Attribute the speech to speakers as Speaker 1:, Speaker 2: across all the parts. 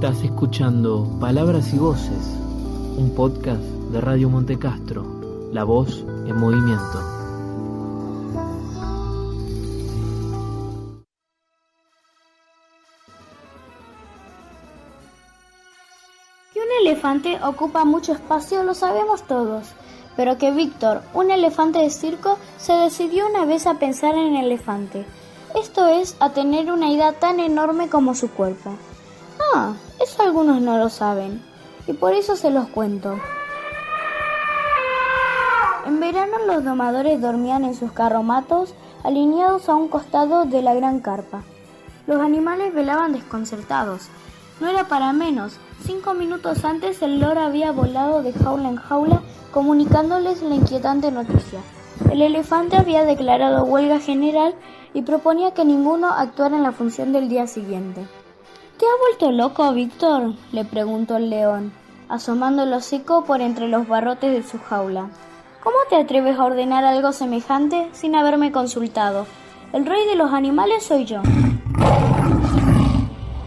Speaker 1: Estás escuchando Palabras y Voces, un podcast de Radio Montecastro, la voz en movimiento.
Speaker 2: Que un elefante ocupa mucho espacio lo sabemos todos, pero que Víctor, un elefante de circo, se decidió una vez a pensar en el elefante. Esto es, a tener una idea tan enorme como su cuerpo. Ah, algunos no lo saben, y por eso se los cuento. En verano los domadores dormían en sus carromatos alineados a un costado de la gran carpa. Los animales velaban desconcertados. No era para menos. Cinco minutos antes el loro había volado de jaula en jaula comunicándoles la inquietante noticia. El elefante había declarado huelga general y proponía que ninguno actuara en la función del día siguiente. ¿Te ha vuelto loco, Víctor? le preguntó el león, asomando el hocico por entre los barrotes de su jaula. ¿Cómo te atreves a ordenar algo semejante sin haberme consultado? El rey de los animales soy yo.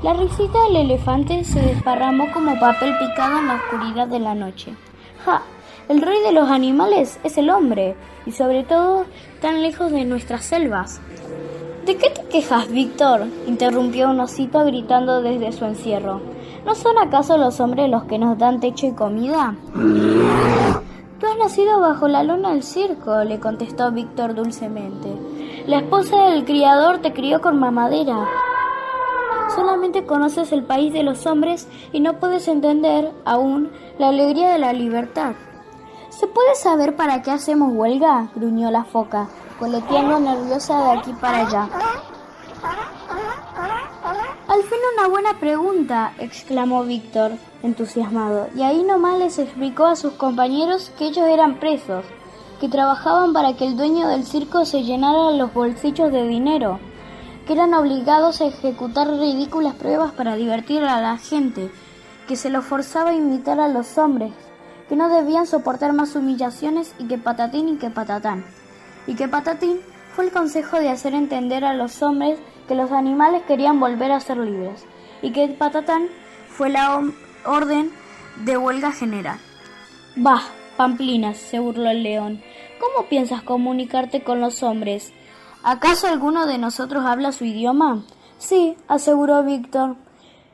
Speaker 2: La risita del elefante se desparramó como papel picado en la oscuridad de la noche. ¡Ja! El rey de los animales es el hombre, y sobre todo tan lejos de nuestras selvas. ¿De qué te quejas, Víctor? interrumpió un osito gritando desde su encierro. ¿No son acaso los hombres los que nos dan techo y comida? Tú has nacido bajo la luna del circo, le contestó Víctor dulcemente. La esposa del criador te crió con mamadera. Solamente conoces el país de los hombres y no puedes entender aún la alegría de la libertad. ¿Se puede saber para qué hacemos huelga? gruñó la foca, coleteando nerviosa de aquí para allá. Fin una buena pregunta, exclamó Víctor, entusiasmado, y ahí nomás les explicó a sus compañeros que ellos eran presos, que trabajaban para que el dueño del circo se llenara los bolsillos de dinero, que eran obligados a ejecutar ridículas pruebas para divertir a la gente, que se los forzaba a imitar a los hombres, que no debían soportar más humillaciones y que patatín y que patatán. Y que patatín fue el consejo de hacer entender a los hombres que los animales querían volver a ser libres, y que patatán fue la orden de huelga general. Bah, Pamplinas, se burló el león. ¿Cómo piensas comunicarte con los hombres? ¿Acaso alguno de nosotros habla su idioma? Sí, aseguró Víctor.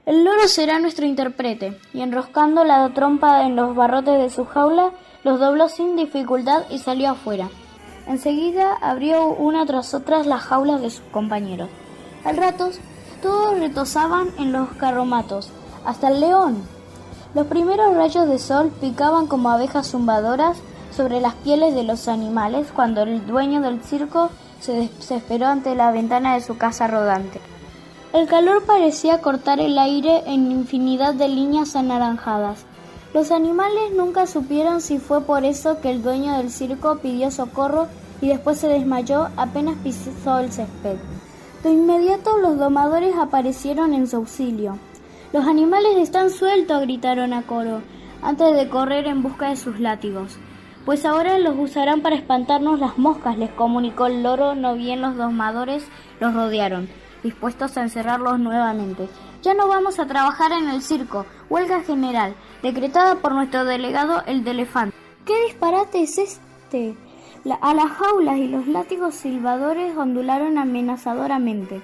Speaker 2: El loro será nuestro intérprete, y enroscando la trompa en los barrotes de su jaula, los dobló sin dificultad y salió afuera. Enseguida abrió una tras otra las jaulas de sus compañeros. Al ratos, todos retozaban en los carromatos, hasta el león. Los primeros rayos de sol picaban como abejas zumbadoras sobre las pieles de los animales cuando el dueño del circo se desesperó ante la ventana de su casa rodante. El calor parecía cortar el aire en infinidad de líneas anaranjadas. Los animales nunca supieron si fue por eso que el dueño del circo pidió socorro y después se desmayó apenas pisó el césped. De inmediato los domadores aparecieron en su auxilio. Los animales están sueltos, gritaron a coro, antes de correr en busca de sus látigos. Pues ahora los usarán para espantarnos las moscas, les comunicó el loro, no bien los domadores los rodearon dispuestos a encerrarlos nuevamente. Ya no vamos a trabajar en el circo. Huelga general, decretada por nuestro delegado el de elefante. ¿Qué disparate es este? A las jaulas y los látigos silbadores ondularon amenazadoramente.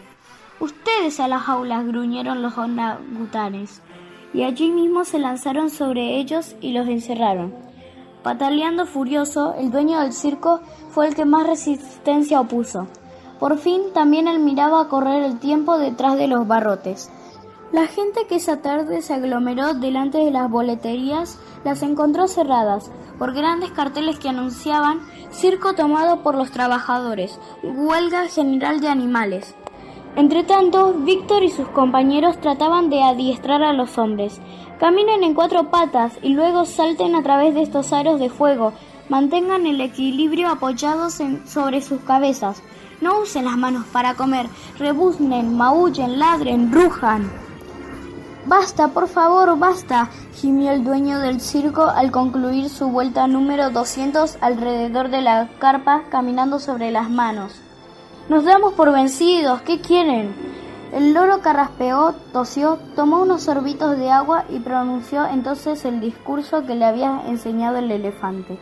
Speaker 2: Ustedes a las jaulas, gruñeron los orangutanes, y allí mismo se lanzaron sobre ellos y los encerraron. Pataleando furioso, el dueño del circo fue el que más resistencia opuso. Por fin también él miraba correr el tiempo detrás de los barrotes. La gente que esa tarde se aglomeró delante de las boleterías las encontró cerradas por grandes carteles que anunciaban circo tomado por los trabajadores, huelga general de animales. Entretanto, Víctor y sus compañeros trataban de adiestrar a los hombres. Caminen en cuatro patas y luego salten a través de estos aros de fuego. Mantengan el equilibrio apoyados sobre sus cabezas. No usen las manos para comer. Rebuznen, maullen, ladren, rujan. Basta, por favor, basta, gimió el dueño del circo al concluir su vuelta número 200 alrededor de la carpa caminando sobre las manos. Nos damos por vencidos, ¿qué quieren? El loro carraspeó, tosió, tomó unos sorbitos de agua y pronunció entonces el discurso que le había enseñado el elefante.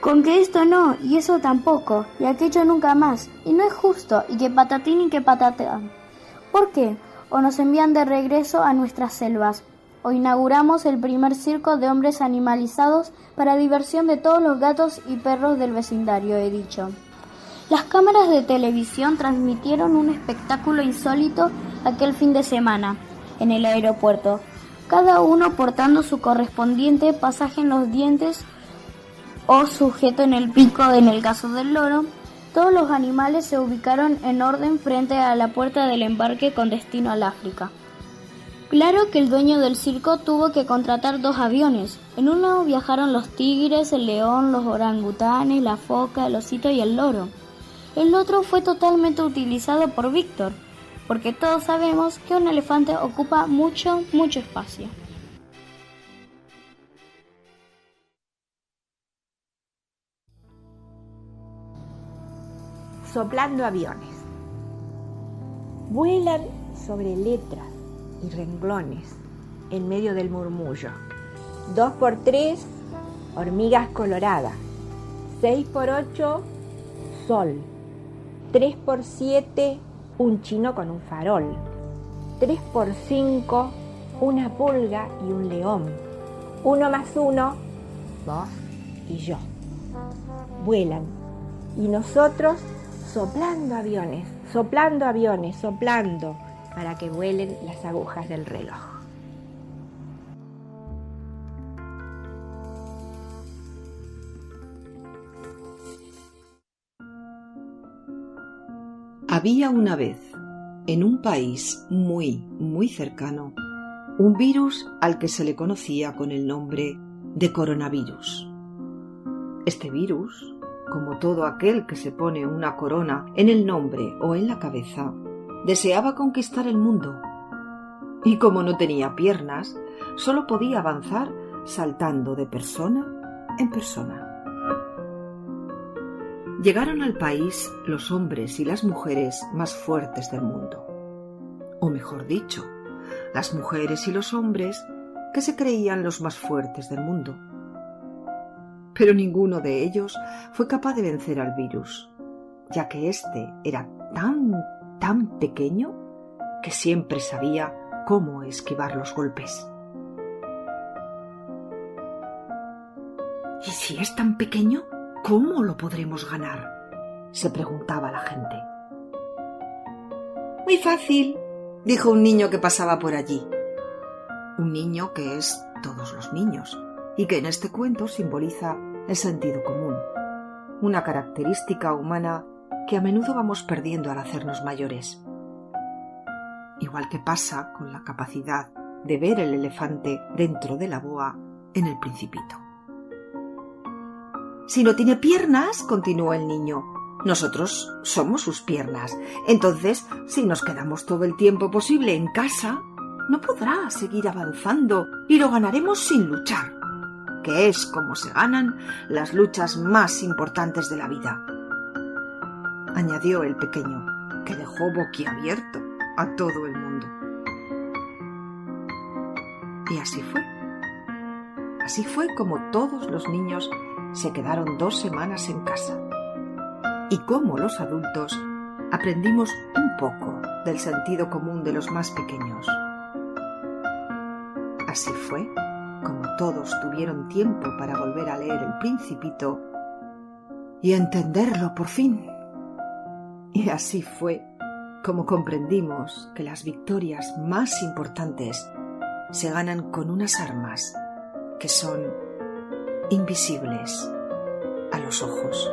Speaker 2: Con que esto no, y eso tampoco, y aquello nunca más, y no es justo, y que patatín y que patatán. ¿Por qué? O nos envían de regreso a nuestras selvas, o inauguramos el primer circo de hombres animalizados para diversión de todos los gatos y perros del vecindario, he dicho. Las cámaras de televisión transmitieron un espectáculo insólito aquel fin de semana en el aeropuerto, cada uno portando su correspondiente pasaje en los dientes o sujeto en el pico en el caso del loro. Todos los animales se ubicaron en orden frente a la puerta del embarque con destino al África. Claro que el dueño del circo tuvo que contratar dos aviones. En uno viajaron los tigres, el león, los orangutanes, la foca, el osito y el loro. El otro fue totalmente utilizado por Víctor, porque todos sabemos que un elefante ocupa mucho, mucho espacio.
Speaker 3: Soplando aviones. Vuelan sobre letras y renglones en medio del murmullo. Dos por tres, hormigas coloradas. Seis por ocho, sol. 3 por 7, un chino con un farol. 3 por 5, una pulga y un león. Uno más uno, vos y yo. Vuelan. Y nosotros soplando aviones, soplando aviones, soplando para que vuelen las agujas del reloj.
Speaker 4: Había una vez, en un país muy, muy cercano, un virus al que se le conocía con el nombre de coronavirus. Este virus, como todo aquel que se pone una corona en el nombre o en la cabeza, deseaba conquistar el mundo. Y como no tenía piernas, solo podía avanzar saltando de persona en persona. Llegaron al país los hombres y las mujeres más fuertes del mundo. O mejor dicho, las mujeres y los hombres que se creían los más fuertes del mundo. Pero ninguno de ellos fue capaz de vencer al virus, ya que éste era tan, tan pequeño que siempre sabía cómo esquivar los golpes. ¿Y si es tan pequeño? ¿Cómo lo podremos ganar? se preguntaba la gente. Muy fácil, dijo un niño que pasaba por allí. Un niño que es todos los niños y que en este cuento simboliza el sentido común, una característica humana que a menudo vamos perdiendo al hacernos mayores. Igual que pasa con la capacidad de ver el elefante dentro de la boa en el principito. Si no tiene piernas, continuó el niño, nosotros somos sus piernas. Entonces, si nos quedamos todo el tiempo posible en casa, no podrá seguir avanzando y lo ganaremos sin luchar, que es como se ganan las luchas más importantes de la vida. Añadió el pequeño, que dejó boquiabierto a todo el mundo. Y así fue. Así fue como todos los niños se quedaron dos semanas en casa. Y como los adultos aprendimos un poco del sentido común de los más pequeños. Así fue como todos tuvieron tiempo para volver a leer El Principito y entenderlo por fin. Y así fue como comprendimos que las victorias más importantes se ganan con unas armas que son invisibles a los ojos.